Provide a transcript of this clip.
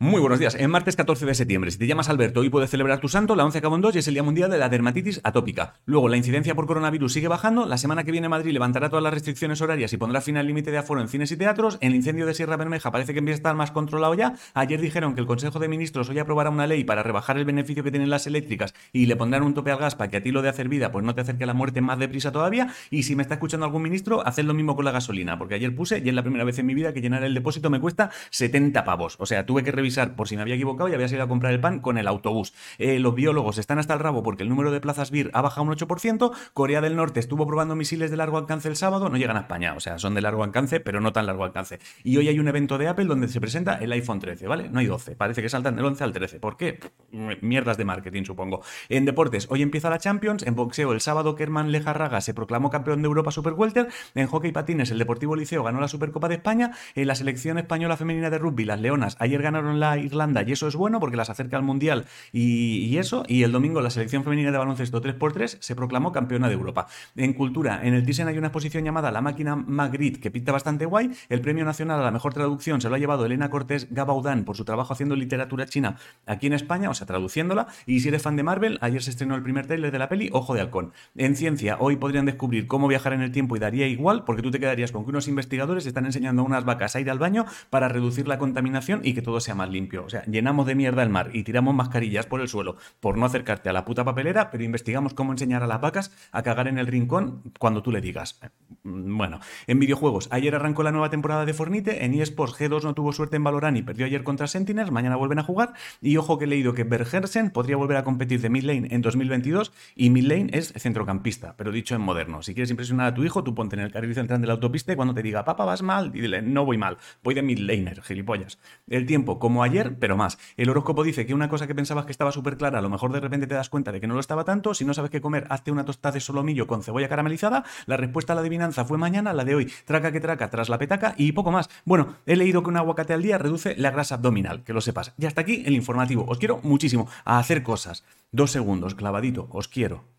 Muy buenos días. En martes 14 de septiembre, si te llamas Alberto, hoy puedes celebrar tu santo, la 11 acabó en 2 y es el Día Mundial de la Dermatitis Atópica. Luego, la incidencia por coronavirus sigue bajando. La semana que viene Madrid levantará todas las restricciones horarias y pondrá fin al límite de aforo en cines y teatros. El incendio de Sierra Bermeja parece que empieza a estar más controlado ya. Ayer dijeron que el Consejo de Ministros hoy aprobará una ley para rebajar el beneficio que tienen las eléctricas y le pondrán un tope al gas para que a ti lo de hacer vida pues no te acerque a la muerte más deprisa todavía. Y si me está escuchando algún ministro, haced lo mismo con la gasolina, porque ayer puse y es la primera vez en mi vida que llenar el depósito me cuesta 70 pavos. O sea, tuve que revisar por si me había equivocado y habías ido a comprar el pan con el autobús. Eh, los biólogos están hasta el rabo porque el número de plazas BIR ha bajado un 8%. Corea del Norte estuvo probando misiles de largo alcance el sábado, no llegan a España, o sea, son de largo alcance, pero no tan largo alcance. Y hoy hay un evento de Apple donde se presenta el iPhone 13, ¿vale? No hay 12, parece que saltan del 11 al 13. ¿Por qué? Mierdas de marketing, supongo. En deportes, hoy empieza la Champions. En boxeo, el sábado, Kerman Lejarraga se proclamó campeón de Europa Super Welter. En hockey patines, el Deportivo Liceo ganó la Supercopa de España. En la selección española femenina de rugby, las Leonas, ayer ganaron la Irlanda y eso es bueno porque las acerca al Mundial y, eso. Y el domingo la selección femenina de baloncesto 3x3 se proclamó campeona de Europa. En cultura, en el Thyssen hay una exposición llamada La máquina Magritte que pinta bastante guay. El premio nacional a la mejor traducción se lo ha llevado Elena Cortés Gabaudán por su trabajo haciendo literatura china aquí en España, o sea, traduciéndola. Y si eres fan de Marvel, ayer se estrenó el primer trailer de la peli Ojo de Halcón. En ciencia, hoy podrían descubrir cómo viajar en el tiempo y daría igual, porque tú te quedarías con que unos investigadores están enseñando a unas vacas a ir al baño para reducir la contaminación y que todo sea limpio. O sea, llenamos de mierda el mar y tiramos mascarillas por el suelo por no acercarte a la puta papelera, pero investigamos cómo enseñar a las vacas a cagar en el rincón cuando tú le digas. Bueno, en videojuegos, ayer arrancó la nueva temporada de Fornite, en eSports G2 no tuvo suerte en Valorant y perdió ayer contra Sentinels, mañana vuelven a jugar, y ojo que he leído que Bergersen podría volver a competir de mid lane en 2022, y mid lane es centrocampista, pero dicho en moderno. Si quieres impresionar a tu hijo, tú ponte en el carril central de la autopista y cuando te diga, papá, vas mal, y dile, no voy mal, voy de mid laner, gilipollas. El tiempo, como ayer, pero más. El horóscopo dice que una cosa que pensabas que estaba súper clara, a lo mejor de repente te das cuenta de que no lo estaba tanto. Si no sabes qué comer, hazte una tostada de solomillo con cebolla caramelizada. La respuesta a la adivinanza fue mañana, la de hoy, traca que traca tras la petaca y poco más. Bueno, he leído que un aguacate al día reduce la grasa abdominal, que lo sepas. Y hasta aquí el informativo. Os quiero muchísimo a hacer cosas. Dos segundos, clavadito, os quiero.